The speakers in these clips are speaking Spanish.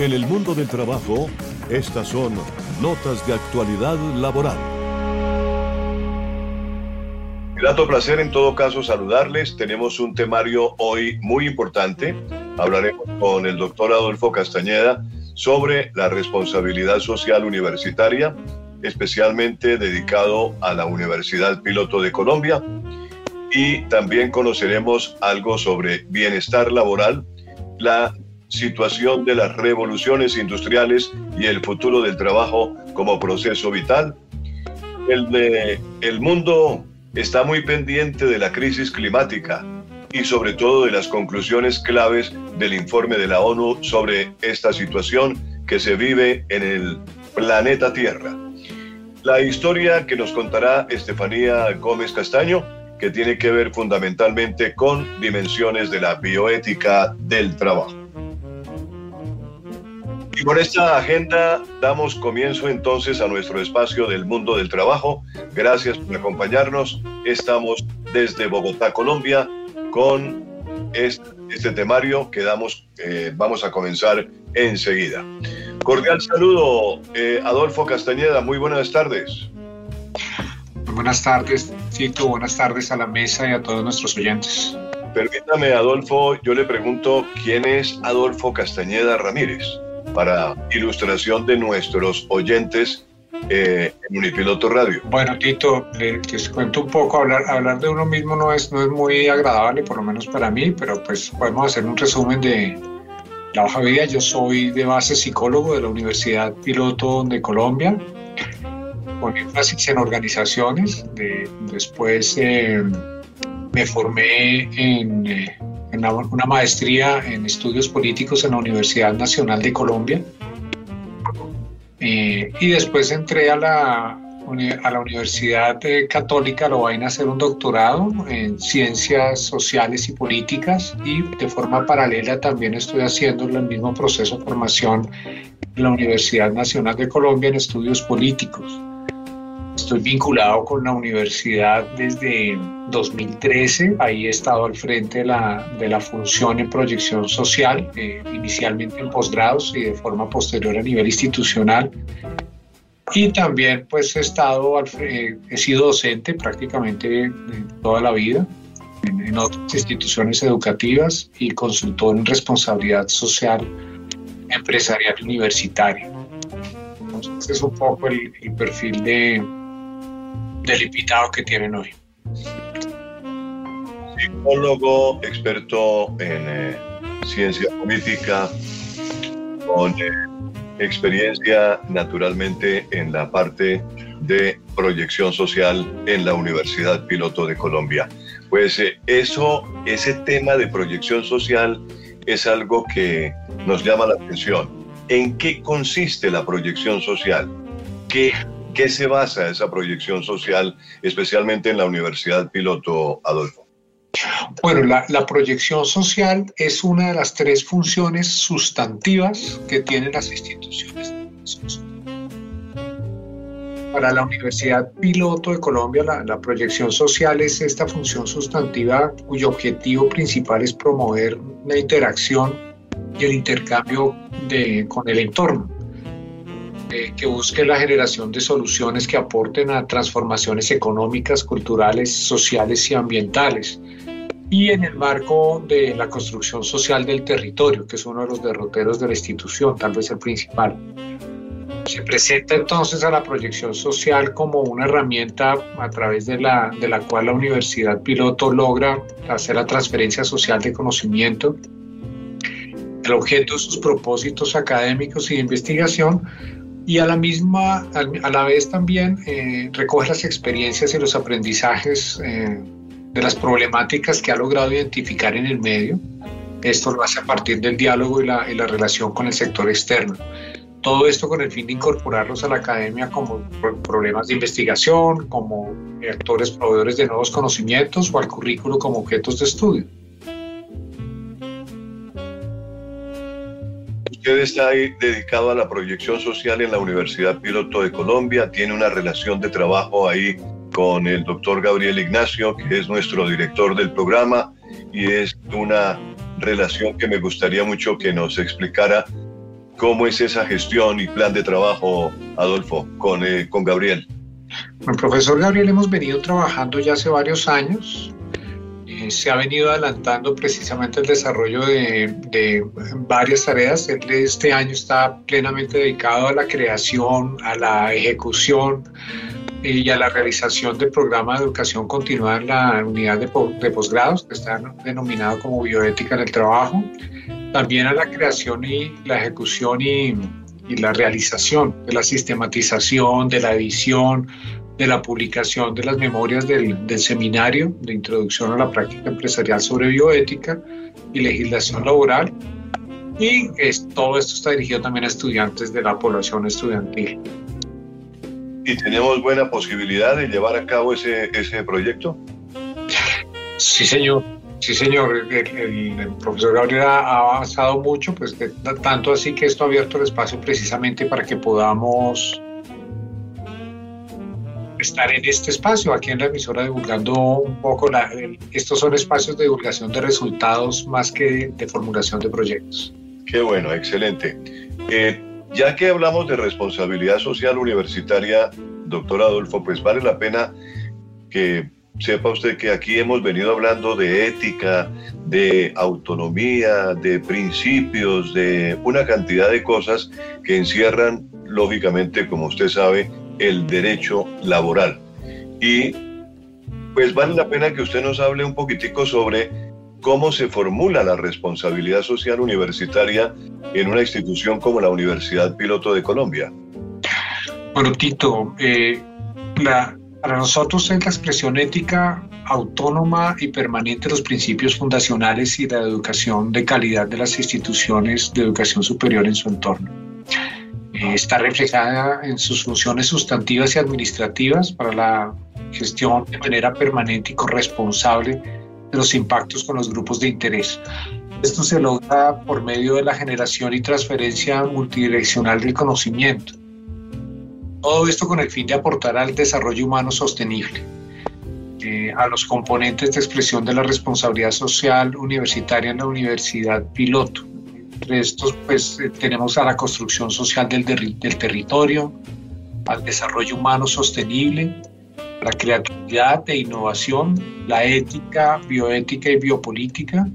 En el mundo del trabajo, estas son notas de actualidad laboral. Grato placer en todo caso saludarles. Tenemos un temario hoy muy importante. Hablaremos con el doctor Adolfo Castañeda sobre la responsabilidad social universitaria, especialmente dedicado a la Universidad Piloto de Colombia. Y también conoceremos algo sobre bienestar laboral, la situación de las revoluciones industriales y el futuro del trabajo como proceso vital. El, de, el mundo está muy pendiente de la crisis climática y sobre todo de las conclusiones claves del informe de la ONU sobre esta situación que se vive en el planeta Tierra. La historia que nos contará Estefanía Gómez Castaño, que tiene que ver fundamentalmente con dimensiones de la bioética del trabajo. Y con esta agenda damos comienzo entonces a nuestro espacio del mundo del trabajo. Gracias por acompañarnos. Estamos desde Bogotá, Colombia, con este, temario que damos, eh, vamos a comenzar enseguida. Cordial saludo, eh, Adolfo Castañeda. Muy buenas tardes. Buenas tardes, Tito. Buenas tardes a la mesa y a todos nuestros oyentes. Permítame, Adolfo, yo le pregunto, ¿quién es Adolfo Castañeda Ramírez? Para ilustración de nuestros oyentes eh, en Unipiloto Radio. Bueno, Tito, les cuento un poco, hablar, hablar de uno mismo no es, no es muy agradable, por lo menos para mí, pero pues podemos hacer un resumen de la hoja vida. Yo soy de base psicólogo de la Universidad Piloto de Colombia, con énfasis en organizaciones. después eh, me formé en, eh, una maestría en estudios políticos en la Universidad Nacional de Colombia eh, y después entré a la, a la Universidad Católica lo a hacer un doctorado en Ciencias Sociales y Políticas y de forma paralela también estoy haciendo el mismo proceso de formación en la Universidad Nacional de Colombia en Estudios Políticos. Estoy vinculado con la universidad desde 2013. Ahí he estado al frente de la, de la función en proyección social, eh, inicialmente en posgrados y de forma posterior a nivel institucional. Y también pues he estado, al, he sido docente prácticamente toda la vida en, en, otras instituciones educativas y consultor en responsabilidad social empresarial universitaria. Entonces, es un poco el, el perfil de, del invitado que tienen hoy. Psicólogo, experto en eh, ciencia política, con eh, experiencia naturalmente en la parte de proyección social en la Universidad Piloto de Colombia. Pues eh, eso, ese tema de proyección social es algo que nos llama la atención. ¿En qué consiste la proyección social? ¿Qué qué se basa esa proyección social, especialmente en la Universidad Piloto Adolfo? Bueno, la, proyección social es una de las tres funciones sustantivas que tienen las instituciones. Para la Universidad Piloto de Colombia, la, la proyección social es esta función sustantiva cuyo objetivo principal es promover la interacción y el intercambio con el entorno eh, que busque la generación de soluciones que aporten a transformaciones económicas, culturales, sociales y ambientales. Y en el marco de la construcción social del territorio, que es uno de los derroteros de la institución, tal vez el principal. Se presenta entonces a la proyección social como una herramienta a través de la, de la cual la universidad piloto logra hacer la transferencia social de conocimiento el objeto de sus propósitos académicos y de investigación y a la misma, a la vez también eh, recoge las experiencias y los aprendizajes eh, de las problemáticas que ha logrado identificar en el medio. Esto lo hace a partir del diálogo y la, y la relación con el sector externo. Todo esto con el fin de incorporarlos a la academia como problemas de investigación, como actores proveedores de nuevos conocimientos o al currículo como objetos de estudio. Usted está dedicado a la proyección social en la Universidad Piloto de Colombia, tiene una relación de trabajo ahí con el doctor Gabriel Ignacio, que es nuestro director del programa, y es una relación que me gustaría mucho que nos explicara ¿Cómo es esa gestión y plan de trabajo, Adolfo, con, eh, con Gabriel? Con el profesor Gabriel hemos venido trabajando ya hace varios años. Eh, se ha venido adelantando precisamente el desarrollo de, varias tareas. Este año está plenamente dedicado a la creación, a la ejecución y a la realización del programa de educación continuada en la unidad de, de posgrados, que está denominado como bioética en el trabajo. También a la creación y la ejecución y y la realización de la sistematización, de la edición, de la publicación de las memorias del, del, seminario de introducción a la práctica empresarial sobre bioética y legislación laboral. Y es, todo esto está dirigido también a estudiantes de la población estudiantil. ¿Y tenemos buena posibilidad de llevar a cabo ese, ese proyecto? Sí, señor. Sí, señor, el, profesor Gabriel ha avanzado mucho, pues tanto así que esto ha abierto el espacio precisamente para que podamos estar en este espacio, aquí en la emisora, divulgando un poco, la, estos son espacios de divulgación de resultados más que de formulación de proyectos. Qué bueno, excelente. Eh, ya que hablamos de responsabilidad social universitaria, doctor Adolfo, pues vale la pena que sepa usted que aquí hemos venido hablando de ética, de autonomía, de principios, de una cantidad de cosas que encierran, lógicamente, como usted sabe, el derecho laboral. Y pues vale la pena que usted nos hable un poquitico sobre cómo se formula la responsabilidad social universitaria en una institución como la Universidad Piloto de Colombia. Bueno, Tito, eh, para nosotros es la expresión ética autónoma y permanente de los principios fundacionales y la educación de calidad de las instituciones de educación superior en su entorno. Eh, está reflejada en sus funciones sustantivas y administrativas para la gestión de manera permanente y corresponsable de los impactos con los grupos de interés. Esto se logra por medio de la generación y transferencia multidireccional del conocimiento, todo esto con el fin de aportar al desarrollo humano sostenible, eh, a los componentes de expresión de la responsabilidad social universitaria en la universidad piloto. Entre estos, pues, eh, tenemos a la construcción social del, del territorio, al desarrollo humano sostenible, la creatividad e innovación, la ética, bioética y biopolítica,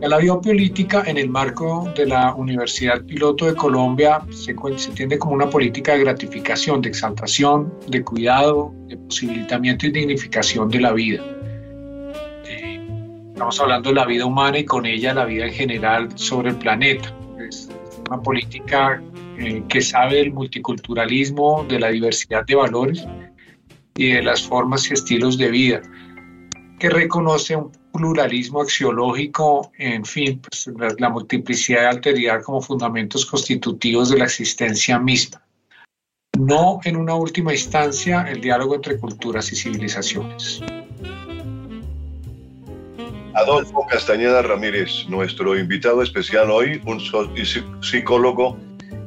la biopolítica en el marco de la Universidad Piloto de Colombia se, se entiende como una política de gratificación, de exaltación, de cuidado, de posibilitamiento y dignificación de la vida. Estamos hablando de la vida humana y con ella la vida en general sobre el planeta. Es una política eh, que sabe del multiculturalismo, de la diversidad de valores y de las formas y estilos de vida, que reconoce un pluralismo axiológico, en fin, pues, la, multiplicidad de alteridad como fundamentos constitutivos de la existencia misma. No en una última instancia el diálogo entre culturas y civilizaciones. Adolfo Castañeda Ramírez, nuestro invitado especial hoy, un psicólogo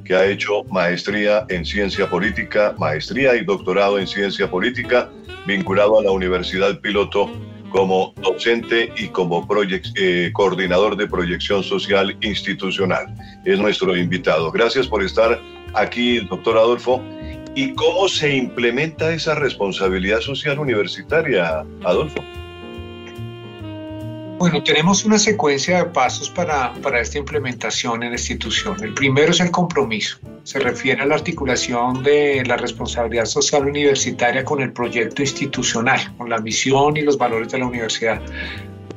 que ha hecho maestría en ciencia política, maestría y doctorado en ciencia política, vinculado a la Universidad Piloto como docente y como eh, coordinador de proyección social institucional. Es nuestro invitado. Gracias por estar aquí, doctor Adolfo. ¿Y cómo se implementa esa responsabilidad social universitaria, Adolfo? Bueno, tenemos una secuencia de pasos para, para esta implementación en la institución. El primero es el compromiso. Se refiere a la articulación de la responsabilidad social universitaria con el proyecto institucional, con la misión y los valores de la universidad.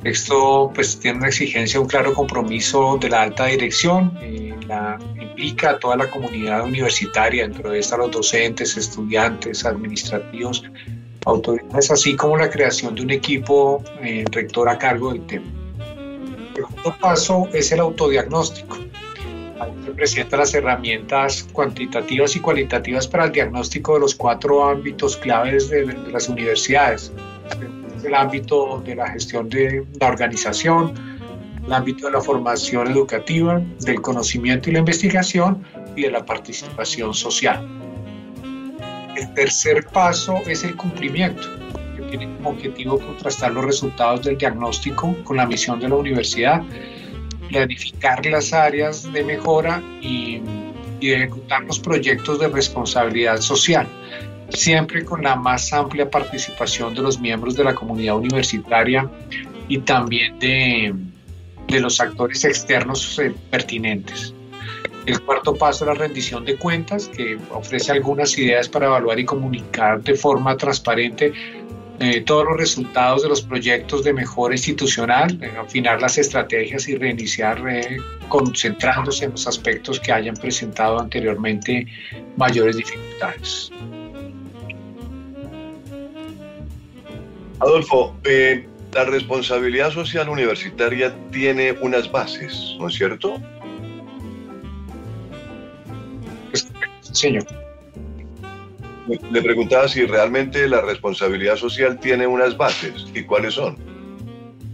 Esto pues tiene una exigencia, un claro compromiso de la alta dirección, eh, la, implica a toda la comunidad universitaria, dentro de esta los docentes, estudiantes, administrativos, autoridades, así como la creación de un equipo eh, rector a cargo del tema. El segundo paso es el autodiagnóstico. Ahí se presentan las herramientas cuantitativas y cualitativas para el diagnóstico de los cuatro ámbitos claves de, de las universidades. el ámbito de la gestión de la organización, el ámbito de la formación educativa, del conocimiento y la investigación y de la participación social. El tercer paso es el cumplimiento, que tiene como objetivo contrastar los resultados del diagnóstico con la misión de la universidad planificar las áreas de mejora y, ejecutar los proyectos de responsabilidad social, siempre con la más amplia participación de los miembros de la comunidad universitaria y también de, de los actores externos eh, pertinentes. El cuarto paso es la rendición de cuentas, que ofrece algunas ideas para evaluar y comunicar de forma transparente eh, todos los resultados de los proyectos de mejora institucional, eh, afinar las estrategias y reiniciar eh, concentrándose en los aspectos que hayan presentado anteriormente mayores dificultades. Adolfo, la responsabilidad social universitaria tiene unas bases, ¿no es cierto? Señor. Le preguntaba si realmente la responsabilidad social tiene unas bases y cuáles son.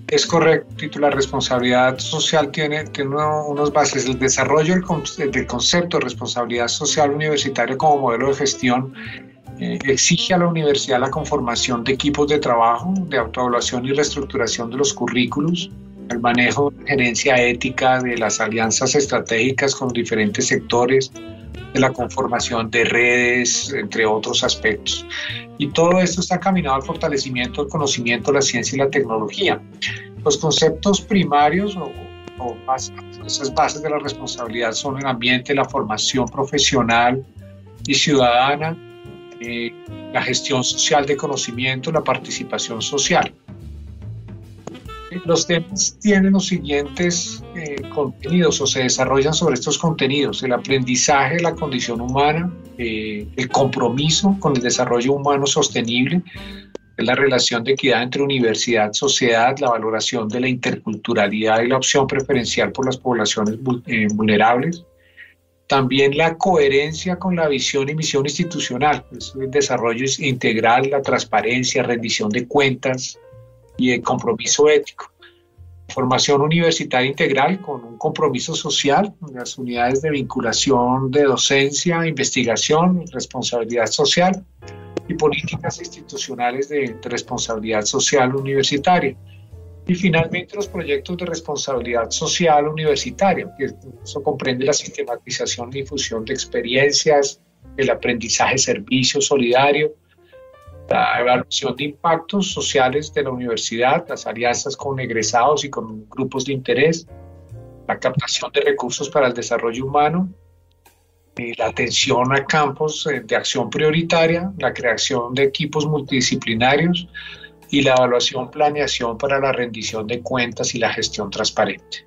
Es correcto, la responsabilidad social tiene, tiene unas bases. El desarrollo del, concepto de responsabilidad social universitaria como modelo de gestión eh, exige a la universidad la conformación de equipos de trabajo, de autoevaluación y reestructuración de los currículos, el manejo de gerencia ética de las alianzas estratégicas con diferentes sectores, de la conformación de redes, entre otros aspectos. Y todo esto está caminado al fortalecimiento del conocimiento, la ciencia y la tecnología. Los conceptos primarios o, esas bases de la responsabilidad son el ambiente, la formación profesional y ciudadana, eh, la gestión social de conocimiento, la participación social. Los temas tienen los siguientes eh, contenidos o se desarrollan sobre estos contenidos. El aprendizaje la condición humana, eh, el compromiso con el desarrollo humano sostenible, la relación de equidad entre universidad, sociedad, la valoración de la interculturalidad y la opción preferencial por las poblaciones eh, vulnerables. También la coherencia con la visión y misión institucional, pues, el desarrollo integral, la transparencia, rendición de cuentas, y el compromiso ético. Formación universitaria integral con un compromiso social, las unidades de vinculación de docencia, investigación, responsabilidad social y políticas institucionales de, responsabilidad social universitaria. Y finalmente los proyectos de responsabilidad social universitaria, que eso comprende la sistematización y difusión de experiencias, el aprendizaje servicio solidario, la evaluación de impactos sociales de la universidad, las alianzas con egresados y con grupos de interés, la captación de recursos para el desarrollo humano, eh, la atención a campos eh, de acción prioritaria, la creación de equipos multidisciplinarios y la evaluación, planeación para la rendición de cuentas y la gestión transparente.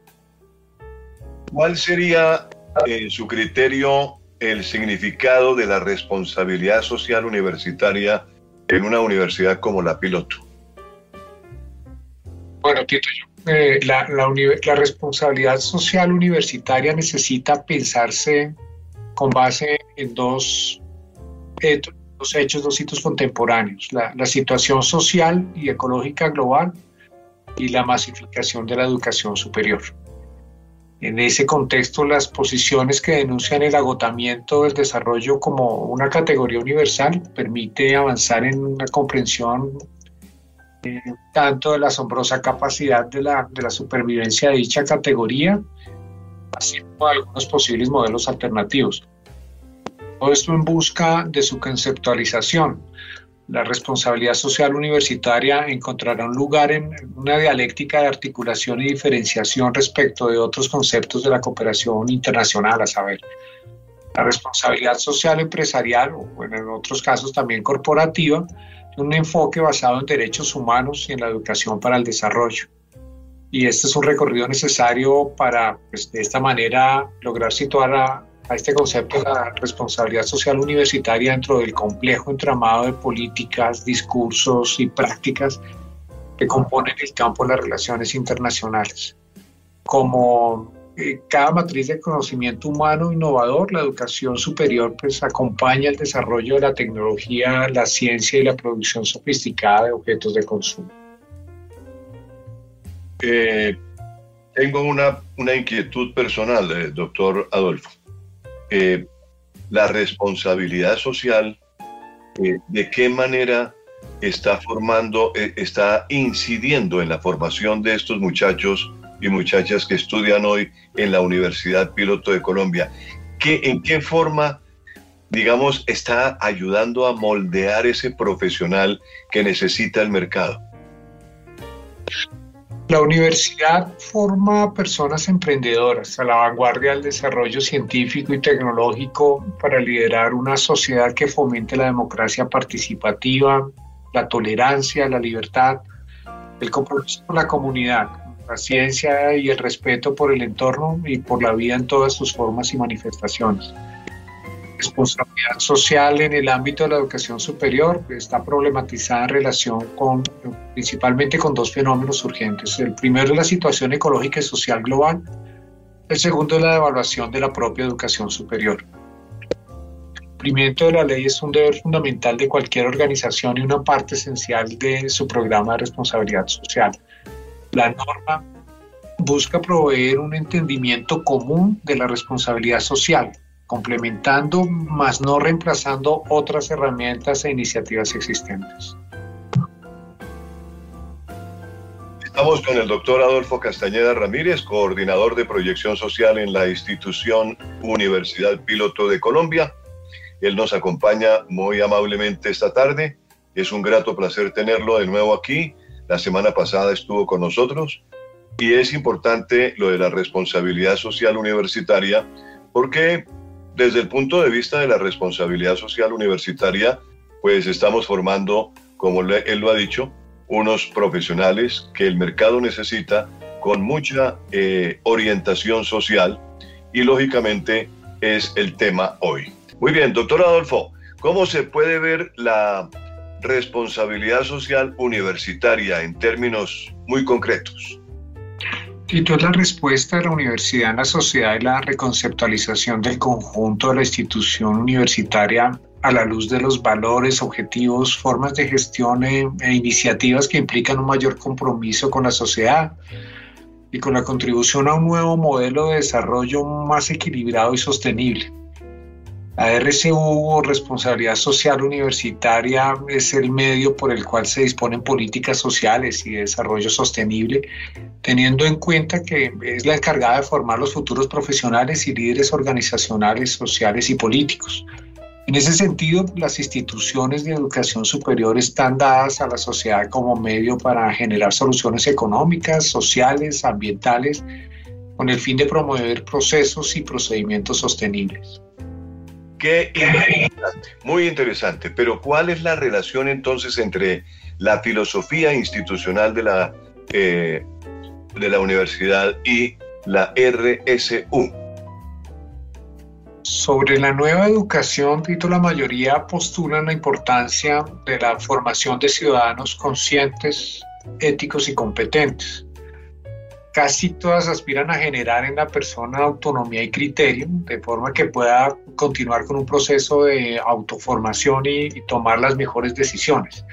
¿Cuál sería, en su criterio, el significado de la responsabilidad social universitaria en una universidad como la Piloto? Bueno, Tito, eh, la, responsabilidad social universitaria necesita pensarse con base en dos, dos hechos, dos hitos contemporáneos, la situación social y ecológica global y la masificación de la educación superior. En ese contexto, las posiciones que denuncian el agotamiento del desarrollo como una categoría universal permite avanzar en una comprensión eh, tanto de la asombrosa capacidad de la, de la supervivencia de dicha categoría, así como de algunos posibles modelos alternativos. Todo esto en busca de su conceptualización, la responsabilidad social universitaria encontrará un lugar en una dialéctica de articulación y diferenciación respecto de otros conceptos de la cooperación internacional, a saber, la responsabilidad social empresarial o en otros casos también corporativa, un enfoque basado en derechos humanos y en la educación para el desarrollo. Y este es un recorrido necesario para, pues, de esta manera, lograr situar a, a este concepto de la responsabilidad social universitaria dentro del complejo entramado de políticas, discursos y prácticas que componen el campo de las relaciones internacionales. Como eh, cada matriz de conocimiento humano innovador, la educación superior pues acompaña el desarrollo de la tecnología, la ciencia y la producción sofisticada de objetos de consumo. Eh, tengo una, una inquietud personal, eh, doctor Adolfo la responsabilidad social, eh, de qué manera está formando, eh, está incidiendo en la formación de estos muchachos y muchachas que estudian hoy en la Universidad Piloto de Colombia. ¿Qué, ¿En qué forma, digamos, está ayudando a moldear ese profesional que necesita el mercado? La universidad forma personas emprendedoras a la vanguardia del desarrollo científico y tecnológico para liderar una sociedad que fomente la democracia participativa, la tolerancia, la libertad, el compromiso con la comunidad, la ciencia y el respeto por el entorno y por la vida en todas sus formas y manifestaciones responsabilidad social en el ámbito de la educación superior está problematizada en relación con principalmente con dos fenómenos urgentes. El primero es la situación ecológica y social global. El segundo es la devaluación de la propia educación superior. El cumplimiento de la ley es un deber fundamental de cualquier organización y una parte esencial de su programa de responsabilidad social. La norma busca proveer un entendimiento común de la responsabilidad social, complementando, más no reemplazando otras herramientas e iniciativas existentes. Estamos con el doctor Adolfo Castañeda Ramírez, coordinador de proyección social en la institución Universidad Piloto de Colombia. Él nos acompaña muy amablemente esta tarde. Es un grato placer tenerlo de nuevo aquí. La semana pasada estuvo con nosotros y es importante lo de la responsabilidad social universitaria porque desde el punto de vista de la responsabilidad social universitaria, pues estamos formando, como él lo ha dicho, unos profesionales que el mercado necesita con mucha eh, orientación social y lógicamente es el tema hoy. Muy bien, doctor Adolfo, ¿cómo se puede ver la responsabilidad social universitaria en términos muy concretos? Tito es la respuesta de la universidad en la sociedad y la reconceptualización del conjunto de la institución universitaria a la luz de los valores, objetivos, formas de gestión e, e iniciativas que implican un mayor compromiso con la sociedad y con la contribución a un nuevo modelo de desarrollo más equilibrado y sostenible. La RCU o Responsabilidad Social Universitaria es el medio por el cual se disponen políticas sociales y de desarrollo sostenible, teniendo en cuenta que es la encargada de formar los futuros profesionales y líderes organizacionales, sociales y políticos. En ese sentido, las instituciones de educación superior están dadas a la sociedad como medio para generar soluciones económicas, sociales, ambientales, con el fin de promover procesos y procedimientos sostenibles. Qué interesante, muy interesante. Pero ¿cuál es la relación entonces entre la filosofía institucional de la, eh, de la universidad y la RSU? Sobre la nueva educación, Tito, la mayoría postulan la importancia de la formación de ciudadanos conscientes, éticos y competentes casi todas aspiran a generar en la persona autonomía y criterio, de forma que pueda continuar con un proceso de autoformación y, tomar las mejores decisiones.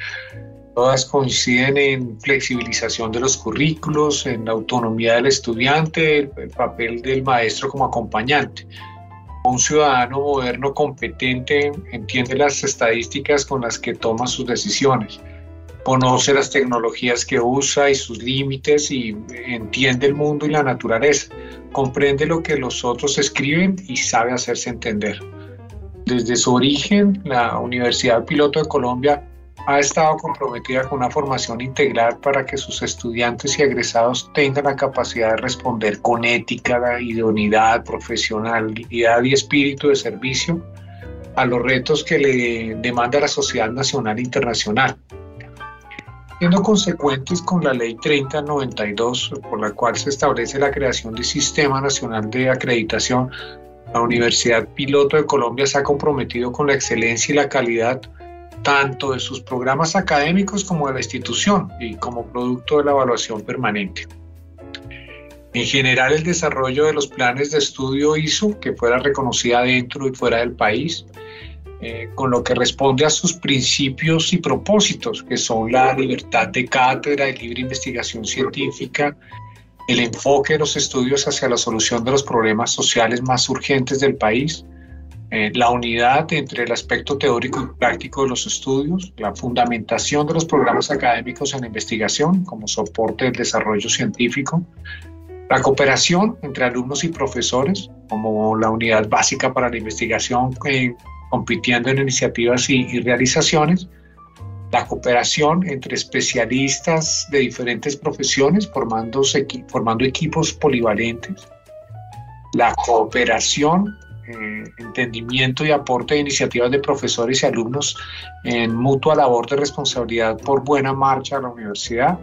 Todas coinciden en flexibilización de los currículos, en la autonomía del estudiante, el, el papel del maestro como acompañante. Un ciudadano moderno competente entiende las estadísticas con las que toma sus decisiones conoce las tecnologías que usa y sus límites y entiende el mundo y la naturaleza, comprende lo que los otros escriben y sabe hacerse entender. Desde su origen, la Universidad Piloto de Colombia ha estado comprometida con una formación integral para que sus estudiantes y egresados tengan la capacidad de responder con ética, idoneidad, profesionalidad y espíritu de servicio a los retos que le demanda la sociedad nacional e internacional siendo consecuentes con la Ley 3092, por la cual se establece la creación del Sistema Nacional de Acreditación, la Universidad Piloto de Colombia se ha comprometido con la excelencia y la calidad tanto de sus programas académicos como de la institución y como producto de la evaluación permanente. En general, el desarrollo de los planes de estudio hizo que fuera reconocida dentro y fuera del país, eh, con lo que responde a sus principios y propósitos, que son la libertad de cátedra y libre investigación científica, el enfoque de los estudios hacia la solución de los problemas sociales más urgentes del país, eh, la unidad entre el aspecto teórico y práctico de los estudios, la fundamentación de los programas académicos en investigación como soporte del desarrollo científico, La cooperación entre alumnos y profesores, como la unidad básica para la investigación, eh, compitiendo en iniciativas y, realizaciones. La cooperación entre especialistas de diferentes profesiones, formando, equipos polivalentes. La cooperación eh, entendimiento y aporte de iniciativas de profesores y alumnos en mutua labor de responsabilidad por buena marcha a la universidad,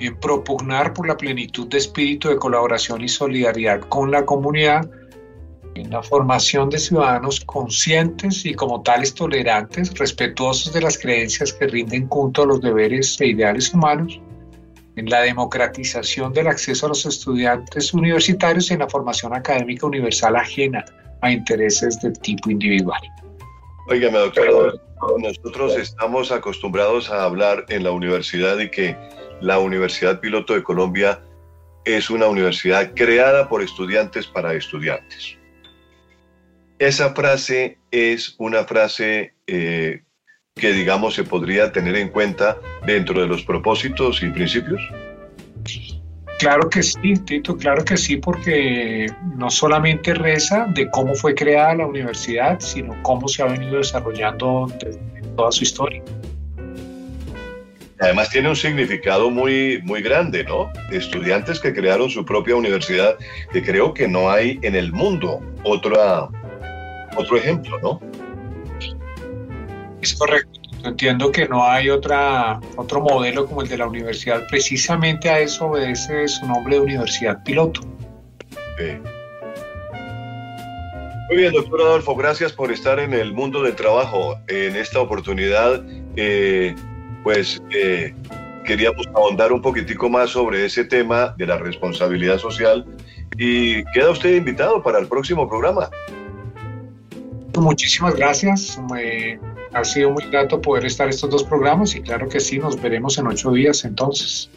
en propugnar por la plenitud de espíritu de colaboración y solidaridad con la comunidad, en la formación de ciudadanos conscientes y como tales tolerantes, respetuosos de las creencias que rinden culto a los deberes e ideales humanos, en la democratización del acceso a los estudiantes universitarios y en la formación académica universal ajena a intereses de tipo individual. Óigame, doctor, nosotros estamos acostumbrados a hablar en la universidad y que la Universidad Piloto de Colombia es una universidad creada por estudiantes para estudiantes. Esa frase es una frase eh, que, digamos, se podría tener en cuenta dentro de los propósitos y principios. Claro que sí, Tito, claro que sí, porque no solamente reza de cómo fue creada la universidad, sino cómo se ha venido desarrollando en toda su historia. Además tiene un significado muy, muy grande, ¿no? Estudiantes que crearon su propia universidad, que creo que no hay en el mundo otra, otro ejemplo, ¿no? Es correcto. Entiendo que no hay otra, otro modelo como el de la universidad. Precisamente a eso obedece su nombre de universidad piloto. Muy bien, doctor Adolfo, gracias por estar en el mundo del trabajo. En esta oportunidad, eh, pues eh, queríamos ahondar un poquitico más sobre ese tema de la responsabilidad social y queda usted invitado para el próximo programa. Muchísimas gracias. ha sido muy grato poder estar estos dos programas y claro que sí, nos veremos en ocho días entonces.